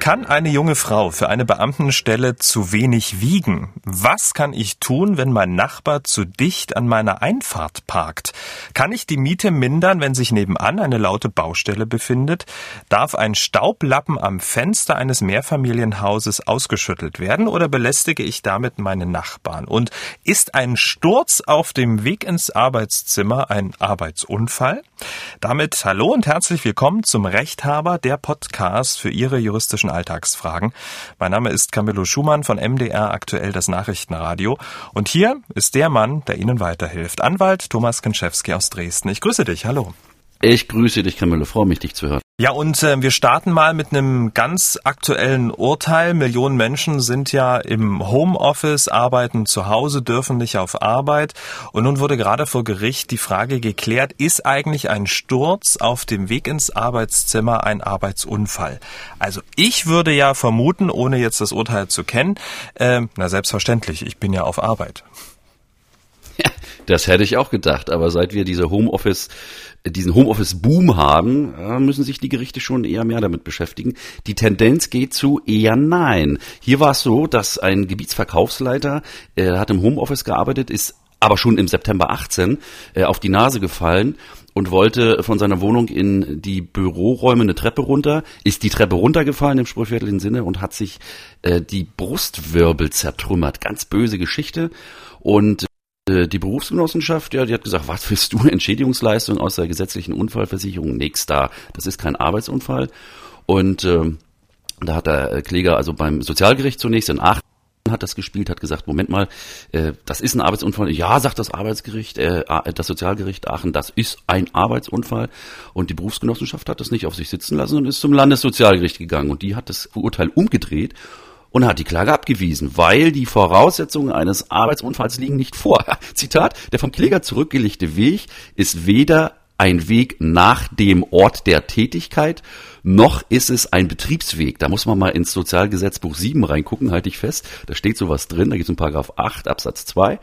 Kann eine junge Frau für eine Beamtenstelle zu wenig wiegen? Was kann ich tun, wenn mein Nachbar zu dicht an meiner Einfahrt parkt? Kann ich die Miete mindern, wenn sich nebenan eine laute Baustelle befindet? Darf ein Staublappen am Fenster eines Mehrfamilienhauses ausgeschüttelt werden oder belästige ich damit meine Nachbarn? Und ist ein Sturz auf dem Weg ins Arbeitszimmer ein Arbeitsunfall? Damit hallo und herzlich willkommen zum Rechthaber, der Podcast für Ihre juristischen Alltagsfragen. Mein Name ist Camillo Schumann von MDR aktuell das Nachrichtenradio und hier ist der Mann, der Ihnen weiterhilft. Anwalt Thomas Kenschewski aus Dresden. Ich grüße dich. Hallo. Ich grüße dich, Camille. Freue mich, dich zu hören. Ja, und äh, wir starten mal mit einem ganz aktuellen Urteil. Millionen Menschen sind ja im Homeoffice, arbeiten zu Hause, dürfen nicht auf Arbeit. Und nun wurde gerade vor Gericht die Frage geklärt, ist eigentlich ein Sturz auf dem Weg ins Arbeitszimmer ein Arbeitsunfall? Also ich würde ja vermuten, ohne jetzt das Urteil zu kennen, äh, na selbstverständlich, ich bin ja auf Arbeit. Das hätte ich auch gedacht, aber seit wir diese Homeoffice, diesen Homeoffice-Boom haben, äh, müssen sich die Gerichte schon eher mehr damit beschäftigen. Die Tendenz geht zu eher nein. Hier war es so, dass ein Gebietsverkaufsleiter äh, hat im Homeoffice gearbeitet, ist aber schon im September 18 äh, auf die Nase gefallen und wollte von seiner Wohnung in die Büroräume eine Treppe runter, ist die Treppe runtergefallen im sprichwörtlichen Sinne und hat sich äh, die Brustwirbel zertrümmert. Ganz böse Geschichte. Und äh, die Berufsgenossenschaft, ja, die hat gesagt, was willst du, Entschädigungsleistung aus der gesetzlichen Unfallversicherung? Nix da. Das ist kein Arbeitsunfall. Und ähm, da hat der Kläger also beim Sozialgericht zunächst in Aachen hat das gespielt, hat gesagt, Moment mal, äh, das ist ein Arbeitsunfall. Ja, sagt das Arbeitsgericht, äh, das Sozialgericht Aachen, das ist ein Arbeitsunfall. Und die Berufsgenossenschaft hat das nicht auf sich sitzen lassen und ist zum Landessozialgericht gegangen. Und die hat das Urteil umgedreht und hat die Klage abgewiesen, weil die Voraussetzungen eines Arbeitsunfalls liegen nicht vor. Zitat, der vom Kläger zurückgelegte Weg ist weder ein Weg nach dem Ort der Tätigkeit, noch ist es ein Betriebsweg. Da muss man mal ins Sozialgesetzbuch 7 reingucken, halte ich fest. Da steht sowas drin, da gibt es einen Paragraph 8 Absatz 2.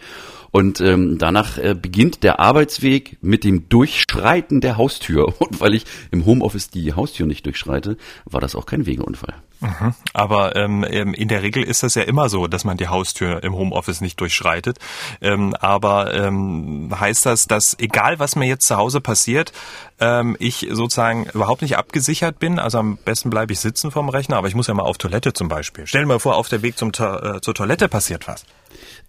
Und ähm, danach äh, beginnt der Arbeitsweg mit dem Durchschreiten der Haustür. Und weil ich im Homeoffice die Haustür nicht durchschreite, war das auch kein Wegeunfall. Mhm. Aber ähm, ähm, in der Regel ist das ja immer so, dass man die Haustür im Homeoffice nicht durchschreitet. Ähm, aber ähm, heißt das, dass egal was mir jetzt zu Hause passiert, ähm, ich sozusagen überhaupt nicht abgesichert bin? Also am besten bleibe ich sitzen vorm Rechner, aber ich muss ja mal auf Toilette zum Beispiel. Stell dir mal vor, auf der Weg zum äh, zur Toilette passiert was.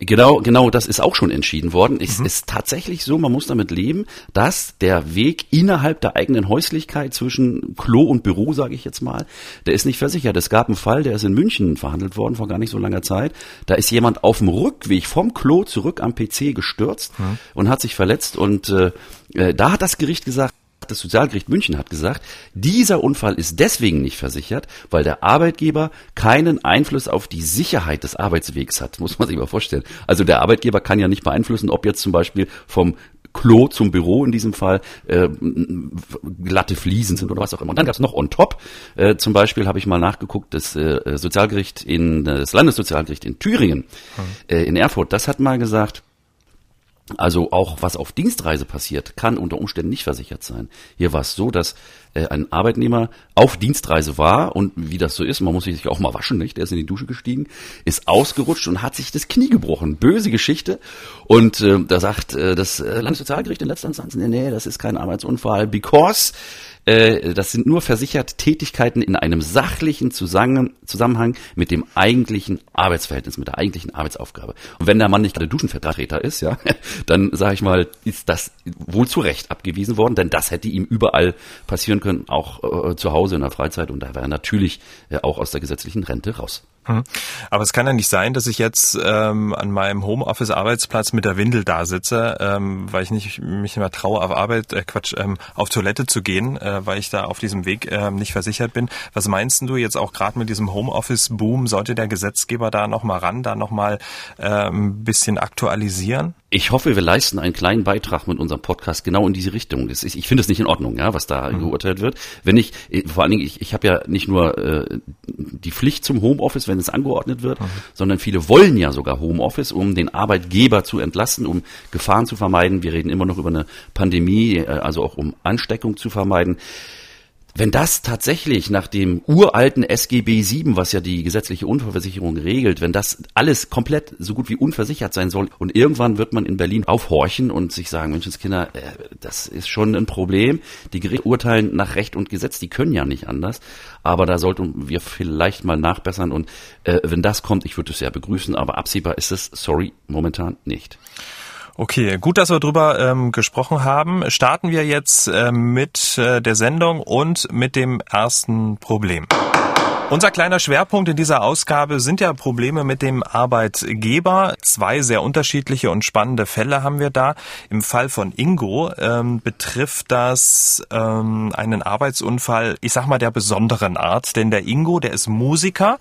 Genau, genau, das ist auch schon entschieden worden. Es mhm. ist tatsächlich so, man muss damit leben, dass der Weg innerhalb der eigenen Häuslichkeit zwischen Klo und Büro, sage ich jetzt mal, der ist nicht versichert. Es gab einen Fall, der ist in München verhandelt worden vor gar nicht so langer Zeit. Da ist jemand auf dem Rückweg vom Klo zurück am PC gestürzt mhm. und hat sich verletzt und äh, äh da hat das Gericht gesagt, das Sozialgericht München hat gesagt, dieser Unfall ist deswegen nicht versichert, weil der Arbeitgeber keinen Einfluss auf die Sicherheit des Arbeitswegs hat. Muss man sich mal vorstellen. Also der Arbeitgeber kann ja nicht beeinflussen, ob jetzt zum Beispiel vom Klo zum Büro in diesem Fall äh, glatte Fliesen sind oder was auch immer. Und dann gab es noch on top, äh, zum Beispiel habe ich mal nachgeguckt, das äh, Sozialgericht in das Landessozialgericht in Thüringen, hm. äh, in Erfurt, das hat mal gesagt, also auch was auf Dienstreise passiert, kann unter Umständen nicht versichert sein. Hier war es so, dass äh, ein Arbeitnehmer auf Dienstreise war und wie das so ist, man muss sich auch mal waschen, nicht? Der ist in die Dusche gestiegen, ist ausgerutscht und hat sich das Knie gebrochen. Böse Geschichte. Und äh, da sagt äh, das äh, Landessozialgericht in letzter Instanz, nee, nee, das ist kein Arbeitsunfall, because äh, das sind nur versichert Tätigkeiten in einem sachlichen Zusammenhang mit dem eigentlichen Arbeitsverhältnis, mit der eigentlichen Arbeitsaufgabe. Und wenn der Mann nicht gerade Duschenvertreter ist, ja, dann sage ich mal, ist das wohl zu Recht abgewiesen worden, denn das hätte ihm überall passieren können, auch äh, zu Hause in der Freizeit und da wäre er natürlich äh, auch aus der gesetzlichen Rente raus. Hm. Aber es kann ja nicht sein, dass ich jetzt ähm, an meinem Homeoffice-Arbeitsplatz mit der Windel da sitze, ähm, weil ich nicht mich mehr traue, auf Arbeit, äh, Quatsch, ähm, auf Toilette zu gehen, äh, weil ich da auf diesem Weg ähm, nicht versichert bin. Was meinst du jetzt auch gerade mit diesem Homeoffice-Boom? Sollte der Gesetzgeber da nochmal ran, da nochmal äh, ein bisschen aktualisieren? Ich hoffe, wir leisten einen kleinen Beitrag mit unserem Podcast genau in diese Richtung. Ist, ich finde es nicht in Ordnung, ja, was da mhm. geurteilt wird. Wenn ich, vor allen Dingen, ich, ich habe ja nicht nur äh, die Pflicht zum Homeoffice, wenn wenn es angeordnet wird, mhm. sondern viele wollen ja sogar Homeoffice, um den Arbeitgeber zu entlasten, um Gefahren zu vermeiden. Wir reden immer noch über eine Pandemie, äh, also auch um Ansteckung zu vermeiden. Wenn das tatsächlich nach dem uralten SGB 7, was ja die gesetzliche Unfallversicherung regelt, wenn das alles komplett so gut wie unversichert sein soll und irgendwann wird man in Berlin aufhorchen und sich sagen, Menschenskinder, äh, das ist schon ein Problem. Die Gerichte urteilen nach Recht und Gesetz, die können ja nicht anders. Aber da sollten wir vielleicht mal nachbessern und äh, wenn das kommt, ich würde es sehr begrüßen, aber absehbar ist es, sorry, momentan nicht. Okay, gut, dass wir drüber ähm, gesprochen haben. Starten wir jetzt äh, mit äh, der Sendung und mit dem ersten Problem. Unser kleiner Schwerpunkt in dieser Ausgabe sind ja Probleme mit dem Arbeitgeber. Zwei sehr unterschiedliche und spannende Fälle haben wir da. Im Fall von Ingo ähm, betrifft das ähm, einen Arbeitsunfall, ich sag mal der besonderen Art, denn der Ingo, der ist Musiker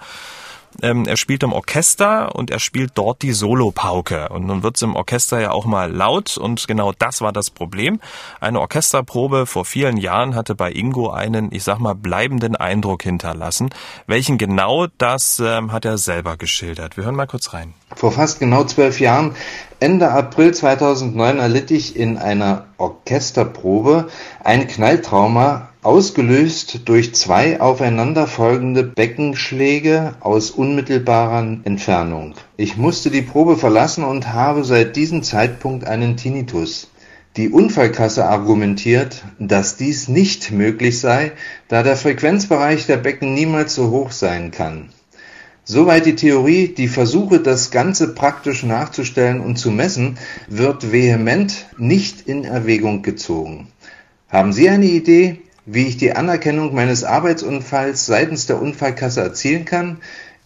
ähm, er spielt im Orchester und er spielt dort die Solopauke. Und nun wird's im Orchester ja auch mal laut und genau das war das Problem. Eine Orchesterprobe vor vielen Jahren hatte bei Ingo einen, ich sag mal, bleibenden Eindruck hinterlassen. Welchen genau, das ähm, hat er selber geschildert. Wir hören mal kurz rein. Vor fast genau zwölf Jahren, Ende April 2009, erlitt ich in einer Orchesterprobe ein Knalltrauma ausgelöst durch zwei aufeinanderfolgende Beckenschläge aus unmittelbarer Entfernung. Ich musste die Probe verlassen und habe seit diesem Zeitpunkt einen Tinnitus. Die Unfallkasse argumentiert, dass dies nicht möglich sei, da der Frequenzbereich der Becken niemals so hoch sein kann. Soweit die Theorie, die Versuche, das Ganze praktisch nachzustellen und zu messen, wird vehement nicht in Erwägung gezogen. Haben Sie eine Idee, wie ich die Anerkennung meines Arbeitsunfalls seitens der Unfallkasse erzielen kann.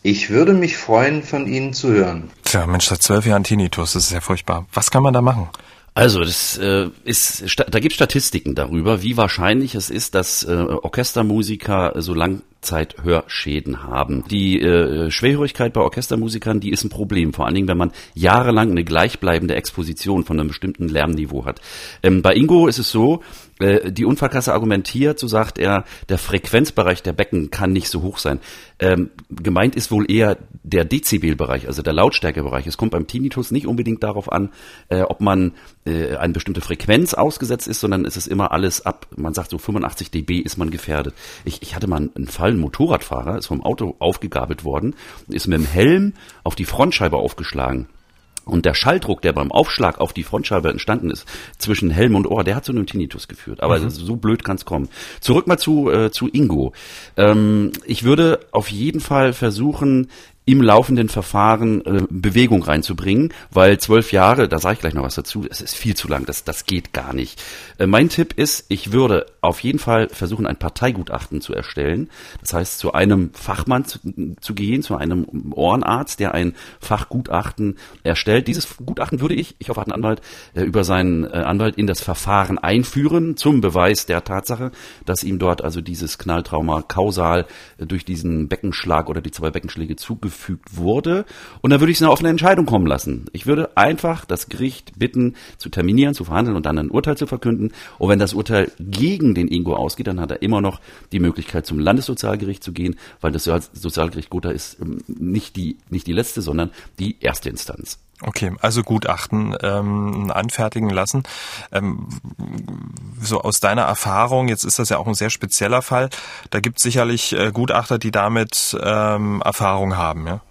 Ich würde mich freuen, von Ihnen zu hören. Tja, Mensch, seit zwölf Jahren Tinnitus, das ist ja furchtbar. Was kann man da machen? Also, das äh, ist, da gibt Statistiken darüber, wie wahrscheinlich es ist, dass äh, Orchestermusiker so Langzeithörschäden haben. Die äh, Schwerhörigkeit bei Orchestermusikern, die ist ein Problem, vor allen Dingen, wenn man jahrelang eine gleichbleibende Exposition von einem bestimmten Lärmniveau hat. Ähm, bei Ingo ist es so, äh, die Unfallkasse argumentiert, so sagt er, der Frequenzbereich der Becken kann nicht so hoch sein. Ähm, gemeint ist wohl eher der Dezibelbereich, also der Lautstärkebereich. Es kommt beim Tinnitus nicht unbedingt darauf an, äh, ob man äh, eine bestimmte Frequenz ausgesetzt ist, sondern es ist immer alles ab, man sagt so 85 dB ist man gefährdet. Ich, ich hatte mal einen Fall, ein Motorradfahrer ist vom Auto aufgegabelt worden, ist mit dem Helm auf die Frontscheibe aufgeschlagen. Und der Schalldruck, der beim Aufschlag auf die Frontscheibe entstanden ist, zwischen Helm und Ohr, der hat zu einem Tinnitus geführt. Aber mhm. so blöd kann es kommen. Zurück mal zu, äh, zu Ingo. Ähm, ich würde auf jeden Fall versuchen, im laufenden Verfahren äh, Bewegung reinzubringen, weil zwölf Jahre, da sage ich gleich noch was dazu, es ist viel zu lang, das, das geht gar nicht. Äh, mein Tipp ist, ich würde auf jeden Fall versuchen, ein Parteigutachten zu erstellen. Das heißt, zu einem Fachmann zu, zu gehen, zu einem Ohrenarzt, der ein Fachgutachten erstellt. Dieses Gutachten würde ich, ich hoffe, hat einen Anwalt, äh, über seinen äh, Anwalt in das Verfahren einführen, zum Beweis der Tatsache, dass ihm dort also dieses Knalltrauma kausal äh, durch diesen Beckenschlag oder die zwei Beckenschläge zugefügt zugefügt wurde. Und dann würde ich es eine offene Entscheidung kommen lassen. Ich würde einfach das Gericht bitten, zu terminieren, zu verhandeln und dann ein Urteil zu verkünden. Und wenn das Urteil gegen den Ingo ausgeht, dann hat er immer noch die Möglichkeit, zum Landessozialgericht zu gehen, weil das Sozialgericht Gotha ist ähm, nicht die, nicht die letzte, sondern die erste Instanz. Okay, also Gutachten ähm, anfertigen lassen. Ähm, so aus deiner Erfahrung, jetzt ist das ja auch ein sehr spezieller Fall, da gibt es sicherlich äh, Gutachter, die damit ähm, Erfahrung haben, ja?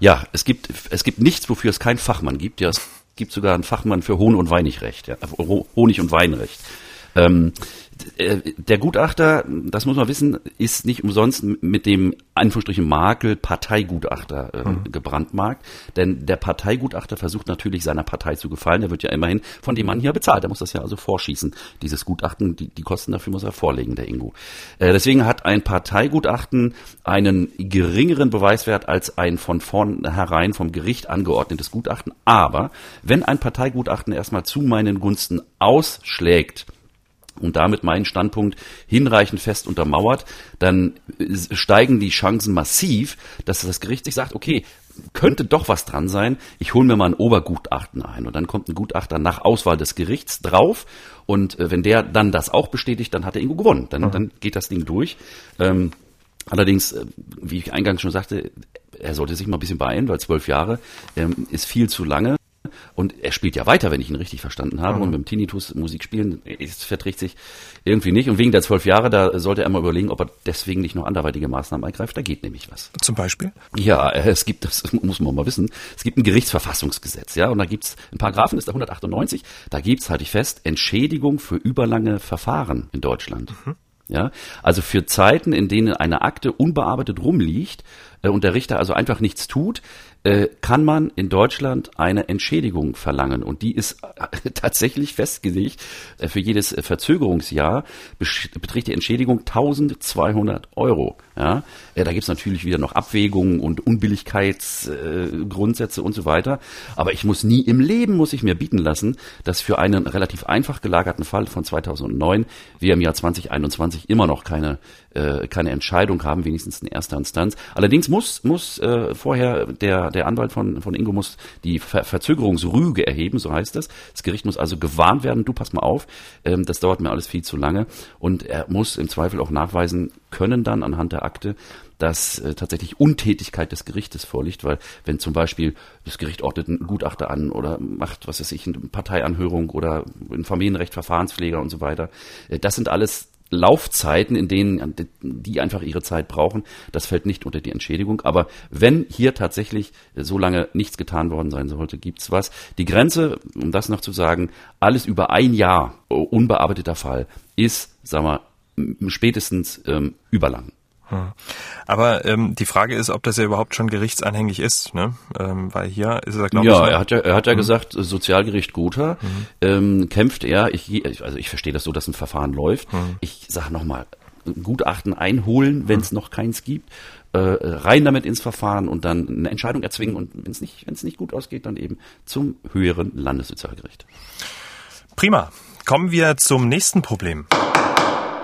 Ja, es gibt, es gibt nichts, wofür es keinen Fachmann gibt. Ja, es gibt sogar einen Fachmann für Hohn- und Weinigrecht, ja, Honig- und Weinrecht. Ähm, äh, der Gutachter, das muss man wissen, ist nicht umsonst mit dem Anführungsstrichen Makel Parteigutachter äh, mhm. gebrandmarkt. Denn der Parteigutachter versucht natürlich seiner Partei zu gefallen. Er wird ja immerhin von dem Mann hier bezahlt. Er muss das ja also vorschießen. Dieses Gutachten, die, die Kosten dafür muss er vorlegen, der Ingo. Äh, deswegen hat ein Parteigutachten einen geringeren Beweiswert als ein von vornherein vom Gericht angeordnetes Gutachten. Aber wenn ein Parteigutachten erstmal zu meinen Gunsten ausschlägt, und damit meinen Standpunkt hinreichend fest untermauert, dann steigen die Chancen massiv, dass das Gericht sich sagt, okay, könnte doch was dran sein, ich hole mir mal ein Obergutachten ein. Und dann kommt ein Gutachter nach Auswahl des Gerichts drauf und äh, wenn der dann das auch bestätigt, dann hat er irgendwo gewonnen. Dann, mhm. dann geht das Ding durch. Ähm, Allerdings, äh, wie ich eingangs schon sagte, er sollte sich mal ein bisschen beeilen, weil zwölf Jahre ähm, ist viel zu lange. Und er spielt ja weiter, wenn ich ihn richtig verstanden habe. Mhm. Und mit dem Tinnitus Musik spielen, es verträgt sich irgendwie nicht. Und wegen der zwölf Jahre, da sollte er mal überlegen, ob er deswegen nicht noch anderweitige Maßnahmen ergreift. Da geht nämlich was. Zum Beispiel? Ja, es gibt, das muss man mal wissen, es gibt ein Gerichtsverfassungsgesetz, ja, und da gibt's ein Paragraphen, ist der 198, da gibt's, halte ich fest, Entschädigung für überlange Verfahren in Deutschland. Mhm. Ja, also für Zeiten, in denen eine Akte unbearbeitet rumliegt äh, und der Richter also einfach nichts tut, äh, kann man in Deutschland eine Entschädigung verlangen. Und die ist äh, tatsächlich festgelegt. Äh, für jedes Verzögerungsjahr beträgt die Entschädigung 1200 Euro. Ja? Da gibt es natürlich wieder noch Abwägungen und Unbilligkeitsgrundsätze und so weiter. Aber ich muss nie im Leben, muss ich mir bieten lassen, dass für einen relativ einfach gelagerten Fall von 2009 wir im Jahr 2021 immer noch keine keine Entscheidung haben, wenigstens in erster Instanz. Allerdings muss, muss vorher der, der Anwalt von, von Ingo muss die Ver Verzögerungsrüge erheben, so heißt das. Das Gericht muss also gewarnt werden, du pass mal auf, ähm, das dauert mir alles viel zu lange. Und er muss im Zweifel auch nachweisen können dann anhand der Akte, dass äh, tatsächlich Untätigkeit des Gerichtes vorliegt, weil wenn zum Beispiel das Gericht ordnet einen Gutachter an oder macht, was weiß ich, eine Parteianhörung oder ein Familienrecht, Verfahrenspfleger und so weiter, äh, das sind alles Laufzeiten, in denen die einfach ihre Zeit brauchen, das fällt nicht unter die Entschädigung. Aber wenn hier tatsächlich so lange nichts getan worden sein sollte, gibt's was. Die Grenze, um das noch zu sagen, alles über ein Jahr unbearbeiteter Fall ist, sagen wir, spätestens ähm, überlang. Hm. Aber ähm, die Frage ist, ob das ja überhaupt schon gerichtsanhängig ist, ne? Ähm, weil hier ist er, glaube ja, ich. Ja, er hat ja, er hat ja mhm. gesagt, Sozialgericht Gotha mhm. ähm, kämpft er. Ich, also ich verstehe das so, dass ein Verfahren läuft. Mhm. Ich sage nochmal, Gutachten einholen, wenn es noch keins gibt. Äh, rein damit ins Verfahren und dann eine Entscheidung erzwingen und wenn es nicht, wenn es nicht gut ausgeht, dann eben zum höheren Landessozialgericht. Prima. Kommen wir zum nächsten Problem.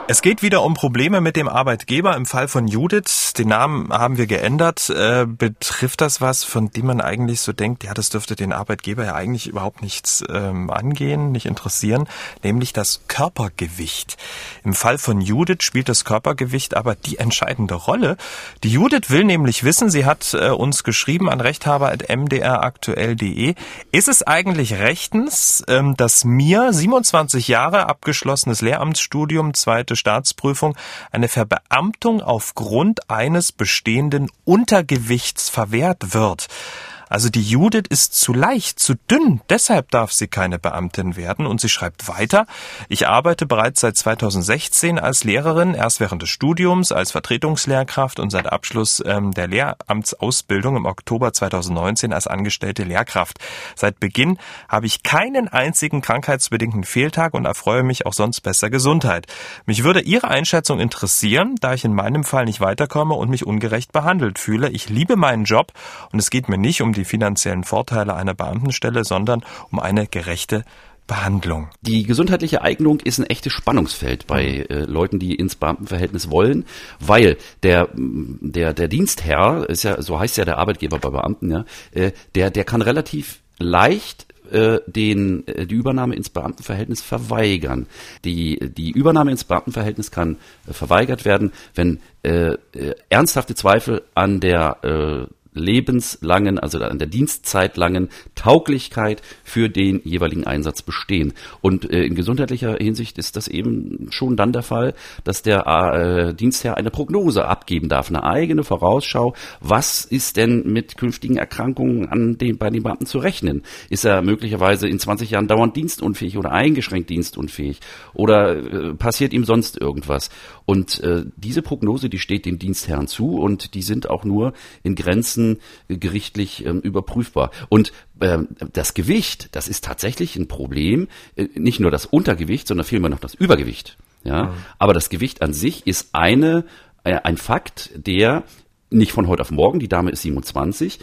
Es geht wieder um Probleme mit dem Arbeitgeber. Im Fall von Judith, den Namen haben wir geändert. Äh, betrifft das was, von dem man eigentlich so denkt, ja, das dürfte den Arbeitgeber ja eigentlich überhaupt nichts ähm, angehen, nicht interessieren, nämlich das Körpergewicht. Im Fall von Judith spielt das Körpergewicht aber die entscheidende Rolle. Die Judith will nämlich wissen, sie hat äh, uns geschrieben an rechthaber.mdraktuell.de, ist es eigentlich rechtens, ähm, dass mir 27 Jahre abgeschlossenes Lehramtsstudium, zweite Staatsprüfung eine Verbeamtung aufgrund eines bestehenden Untergewichts verwehrt wird. Also die Judith ist zu leicht, zu dünn, deshalb darf sie keine Beamtin werden. Und sie schreibt weiter, ich arbeite bereits seit 2016 als Lehrerin, erst während des Studiums als Vertretungslehrkraft und seit Abschluss ähm, der Lehramtsausbildung im Oktober 2019 als angestellte Lehrkraft. Seit Beginn habe ich keinen einzigen krankheitsbedingten Fehltag und erfreue mich auch sonst besser Gesundheit. Mich würde Ihre Einschätzung interessieren, da ich in meinem Fall nicht weiterkomme und mich ungerecht behandelt fühle. Ich liebe meinen Job und es geht mir nicht um die die finanziellen Vorteile einer Beamtenstelle, sondern um eine gerechte Behandlung. Die gesundheitliche Eignung ist ein echtes Spannungsfeld bei äh, Leuten, die ins Beamtenverhältnis wollen, weil der der der Dienstherr ist ja so heißt ja der Arbeitgeber bei Beamten ja, äh, der der kann relativ leicht äh, den, äh, die Übernahme ins Beamtenverhältnis verweigern. Die, die Übernahme ins Beamtenverhältnis kann äh, verweigert werden, wenn äh, ernsthafte Zweifel an der äh, lebenslangen, also an der dienstzeitlangen Tauglichkeit für den jeweiligen Einsatz bestehen. Und äh, in gesundheitlicher Hinsicht ist das eben schon dann der Fall, dass der äh, Dienstherr eine Prognose abgeben darf, eine eigene Vorausschau. Was ist denn mit künftigen Erkrankungen an den, bei den Beamten zu rechnen? Ist er möglicherweise in 20 Jahren dauernd dienstunfähig oder eingeschränkt dienstunfähig? Oder äh, passiert ihm sonst irgendwas? Und äh, diese Prognose, die steht dem Dienstherrn zu und die sind auch nur in Grenzen äh, gerichtlich ähm, überprüfbar. Und ähm, das Gewicht, das ist tatsächlich ein Problem, äh, nicht nur das Untergewicht, sondern vielmehr noch das Übergewicht. Ja, mhm. aber das Gewicht an sich ist eine, äh, ein Fakt, der nicht von heute auf morgen, die Dame ist 27,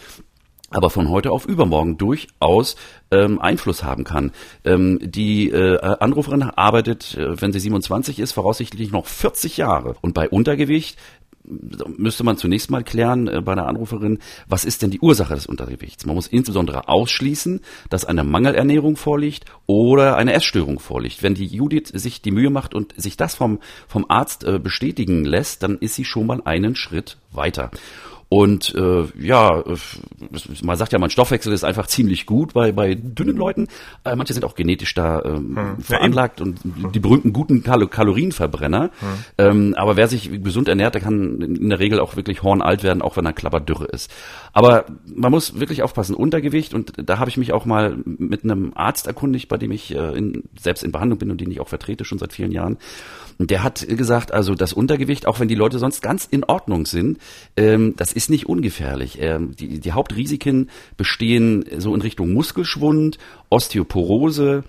aber von heute auf übermorgen durchaus ähm, Einfluss haben kann. Ähm, die äh, Anruferin arbeitet, äh, wenn sie 27 ist, voraussichtlich noch 40 Jahre. Und bei Untergewicht müsste man zunächst mal klären äh, bei der Anruferin, was ist denn die Ursache des Untergewichts? Man muss insbesondere ausschließen, dass eine Mangelernährung vorliegt oder eine Essstörung vorliegt. Wenn die Judith sich die Mühe macht und sich das vom, vom Arzt äh, bestätigen lässt, dann ist sie schon mal einen Schritt weiter. Und äh, ja, äh, man sagt ja, mein Stoffwechsel ist einfach ziemlich gut bei, bei dünnen Leuten. Äh, manche sind auch genetisch da ähm, hm. veranlagt ja, und die berühmten guten Kal Kalorienverbrenner. Hm. Ähm, aber wer sich gesund ernährt, der kann in der Regel auch wirklich hornalt werden, auch wenn er klapperdürre ist. Aber man muss wirklich aufpassen, Untergewicht, und da habe ich mich auch mal mit einem Arzt erkundigt, bei dem ich äh, in, selbst in Behandlung bin und den ich auch vertrete schon seit vielen Jahren. Der hat gesagt, also das Untergewicht, auch wenn die Leute sonst ganz in Ordnung sind, ähm, das ist nicht ungefährlich. Ähm, die, die Hauptrisiken bestehen so in Richtung Muskelschwund, Osteoporose,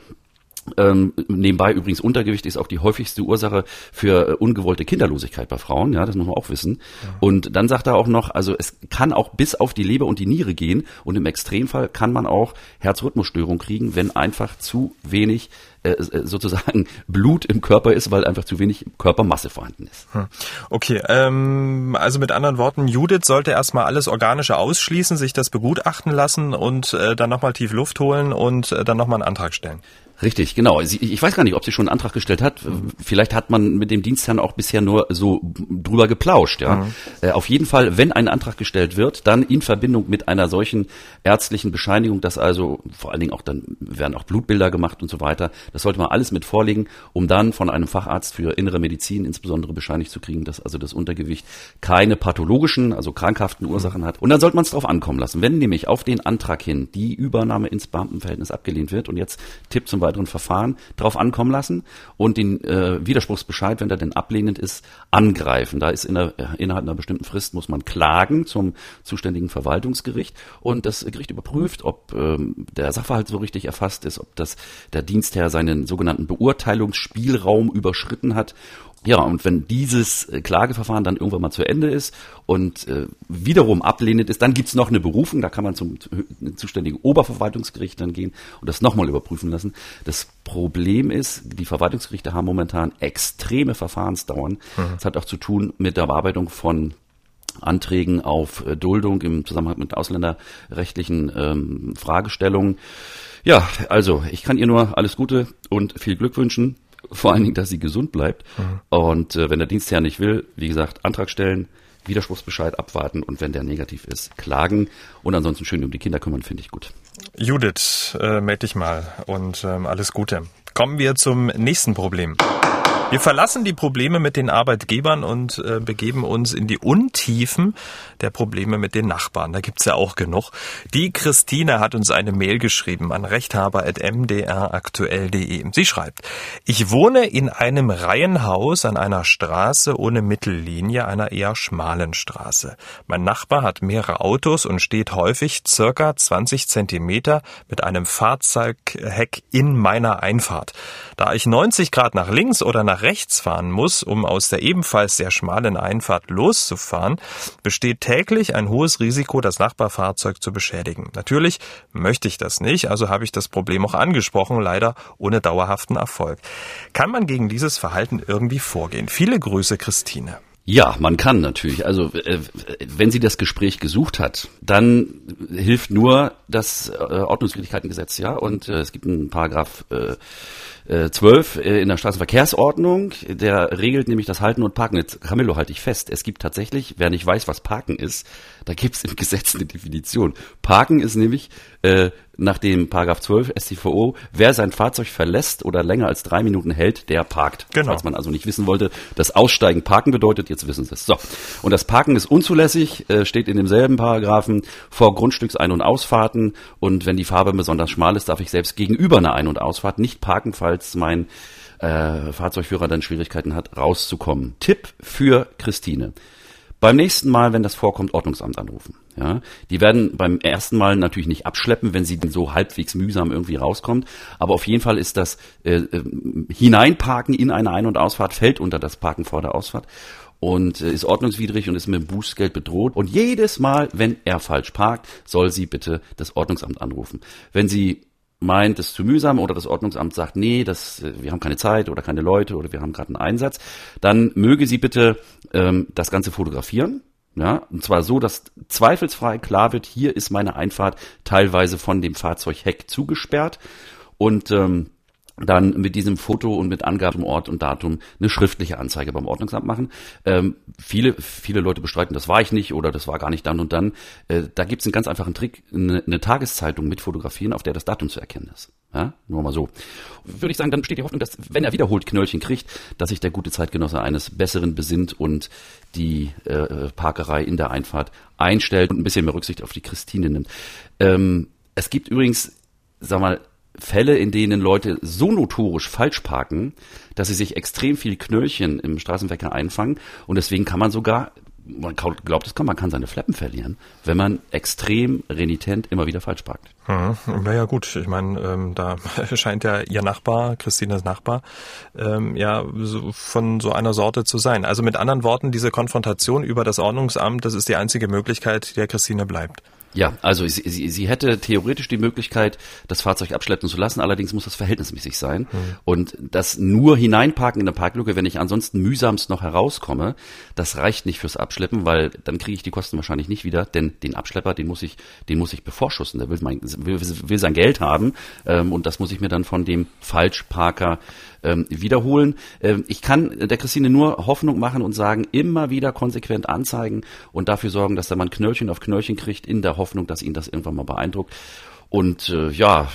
ähm, nebenbei übrigens Untergewicht ist auch die häufigste Ursache für äh, ungewollte Kinderlosigkeit bei Frauen, ja, das muss man auch wissen. Ja. Und dann sagt er auch noch, also es kann auch bis auf die Leber und die Niere gehen und im Extremfall kann man auch Herzrhythmusstörung kriegen, wenn einfach zu wenig äh, äh, sozusagen Blut im Körper ist, weil einfach zu wenig Körpermasse vorhanden ist. Hm. Okay, ähm, also mit anderen Worten, Judith sollte erstmal alles Organische ausschließen, sich das begutachten lassen und äh, dann nochmal tief Luft holen und äh, dann nochmal einen Antrag stellen. Richtig, genau. Ich weiß gar nicht, ob sie schon einen Antrag gestellt hat. Vielleicht hat man mit dem Dienstherrn auch bisher nur so drüber geplauscht. Ja. Mhm. Äh, auf jeden Fall, wenn ein Antrag gestellt wird, dann in Verbindung mit einer solchen ärztlichen Bescheinigung, dass also vor allen Dingen auch dann werden auch Blutbilder gemacht und so weiter. Das sollte man alles mit vorlegen, um dann von einem Facharzt für innere Medizin insbesondere bescheinigt zu kriegen, dass also das Untergewicht keine pathologischen, also krankhaften Ursachen hat. Und dann sollte man es darauf ankommen lassen. Wenn nämlich auf den Antrag hin die Übernahme ins Beamtenverhältnis abgelehnt wird und jetzt Tipp zum weiteren Verfahren drauf ankommen lassen und den äh, Widerspruchsbescheid, wenn der denn ablehnend ist, angreifen. Da ist in der, äh, innerhalb einer bestimmten Frist muss man klagen zum zuständigen Verwaltungsgericht und das Gericht überprüft, ob ähm, der Sachverhalt so richtig erfasst ist, ob das der Dienstherr seinen sogenannten Beurteilungsspielraum überschritten hat ja, und wenn dieses äh, Klageverfahren dann irgendwann mal zu Ende ist und äh, wiederum ablehnend ist, dann gibt's noch eine Berufung, da kann man zum zuständigen Oberverwaltungsgericht dann gehen und das nochmal überprüfen lassen. Das Problem ist, die Verwaltungsgerichte haben momentan extreme Verfahrensdauern. Mhm. Das hat auch zu tun mit der Bearbeitung von Anträgen auf äh, Duldung im Zusammenhang mit ausländerrechtlichen ähm, Fragestellungen. Ja, also ich kann ihr nur alles Gute und viel Glück wünschen vor allen Dingen, dass sie gesund bleibt. Mhm. Und äh, wenn der Dienstherr nicht will, wie gesagt, Antrag stellen, Widerspruchsbescheid abwarten und wenn der negativ ist, klagen und ansonsten schön um die Kinder kümmern, finde ich gut. Judith, äh, melde dich mal und ähm, alles Gute. Kommen wir zum nächsten Problem. Wir verlassen die Probleme mit den Arbeitgebern und äh, begeben uns in die Untiefen der Probleme mit den Nachbarn. Da gibt's ja auch genug. Die Christine hat uns eine Mail geschrieben an rechthaber.mdraktuell.de. Sie schreibt, ich wohne in einem Reihenhaus an einer Straße ohne Mittellinie, einer eher schmalen Straße. Mein Nachbar hat mehrere Autos und steht häufig circa 20 Zentimeter mit einem Fahrzeugheck in meiner Einfahrt. Da ich 90 Grad nach links oder nach rechts fahren muss, um aus der ebenfalls sehr schmalen Einfahrt loszufahren, besteht täglich ein hohes Risiko, das Nachbarfahrzeug zu beschädigen. Natürlich möchte ich das nicht, also habe ich das Problem auch angesprochen, leider ohne dauerhaften Erfolg. Kann man gegen dieses Verhalten irgendwie vorgehen? Viele Grüße, Christine. Ja, man kann natürlich. Also äh, wenn sie das Gespräch gesucht hat, dann hilft nur das äh, Ordnungswidrigkeitengesetz, ja. Und äh, es gibt einen Paragraph äh, 12 äh, in der Straßenverkehrsordnung, der regelt nämlich das Halten und Parken. Jetzt, Camillo, halte ich fest, es gibt tatsächlich, wer nicht weiß, was Parken ist, da gibt es im Gesetz eine Definition. Parken ist nämlich äh, nach dem Paragraph 12 StVO, wer sein Fahrzeug verlässt oder länger als drei Minuten hält, der parkt. Genau. Falls man also nicht wissen wollte, dass Aussteigen Parken bedeutet, jetzt wissen Sie es. So. Und das Parken ist unzulässig, äh, steht in demselben Paragraphen vor Grundstücksein- und Ausfahrten. Und wenn die Farbe besonders schmal ist, darf ich selbst gegenüber einer Ein- und Ausfahrt nicht parken, falls mein äh, Fahrzeugführer dann Schwierigkeiten hat, rauszukommen. Tipp für Christine. Beim nächsten Mal, wenn das vorkommt, Ordnungsamt anrufen. Ja, die werden beim ersten Mal natürlich nicht abschleppen, wenn sie so halbwegs mühsam irgendwie rauskommt. Aber auf jeden Fall ist das äh, äh, Hineinparken in eine Ein- und Ausfahrt fällt unter das Parken vor der Ausfahrt und äh, ist ordnungswidrig und ist mit dem Bußgeld bedroht. Und jedes Mal, wenn er falsch parkt, soll sie bitte das Ordnungsamt anrufen. Wenn sie meint, es zu mühsam oder das Ordnungsamt sagt, nee, das, wir haben keine Zeit oder keine Leute oder wir haben gerade einen Einsatz, dann möge sie bitte ähm, das Ganze fotografieren. Ja, und zwar so, dass zweifelsfrei klar wird, hier ist meine Einfahrt teilweise von dem Fahrzeugheck zugesperrt und ähm, dann mit diesem Foto und mit Angaben Ort und Datum eine schriftliche Anzeige beim Ordnungsamt machen. Ähm, viele, viele Leute bestreiten, das war ich nicht oder das war gar nicht dann und dann. Äh, da gibt es einen ganz einfachen Trick, eine, eine, Tageszeitung mit fotografieren, auf der das Datum zu erkennen ist. Ja, nur mal so. Würde ich sagen, dann besteht die Hoffnung, dass, wenn er wiederholt Knöllchen kriegt, dass sich der gute Zeitgenosse eines Besseren besinnt und die äh, Parkerei in der Einfahrt einstellt und ein bisschen mehr Rücksicht auf die Christine nimmt. Ähm, es gibt übrigens, sag mal, Fälle, in denen Leute so notorisch falsch parken, dass sie sich extrem viel Knöllchen im Straßenverkehr einfangen und deswegen kann man sogar man glaubt es kann, man kann seine Fleppen verlieren, wenn man extrem renitent immer wieder falsch parkt. Mhm. Ja, gut, ich meine, ähm, da scheint ja ihr Nachbar, Christinas Nachbar, ähm, ja so von so einer Sorte zu sein. Also mit anderen Worten, diese Konfrontation über das Ordnungsamt, das ist die einzige Möglichkeit, der Christine bleibt. Ja, also sie, sie, sie hätte theoretisch die Möglichkeit, das Fahrzeug abschleppen zu lassen, allerdings muss das verhältnismäßig sein. Mhm. Und das nur hineinparken in der Parklücke, wenn ich ansonsten mühsamst noch herauskomme, das reicht nicht fürs Abschleppen, weil dann kriege ich die Kosten wahrscheinlich nicht wieder, denn den Abschlepper, den muss ich, den muss ich bevorschussen. Der will, mein, will, will sein Geld haben ähm, und das muss ich mir dann von dem Falschparker ähm, wiederholen. Ähm, ich kann der Christine nur Hoffnung machen und sagen, immer wieder konsequent anzeigen und dafür sorgen, dass der Mann Knöllchen auf Knöllchen kriegt, in der Hoffnung, dass ihn das irgendwann mal beeindruckt. Und äh, ja,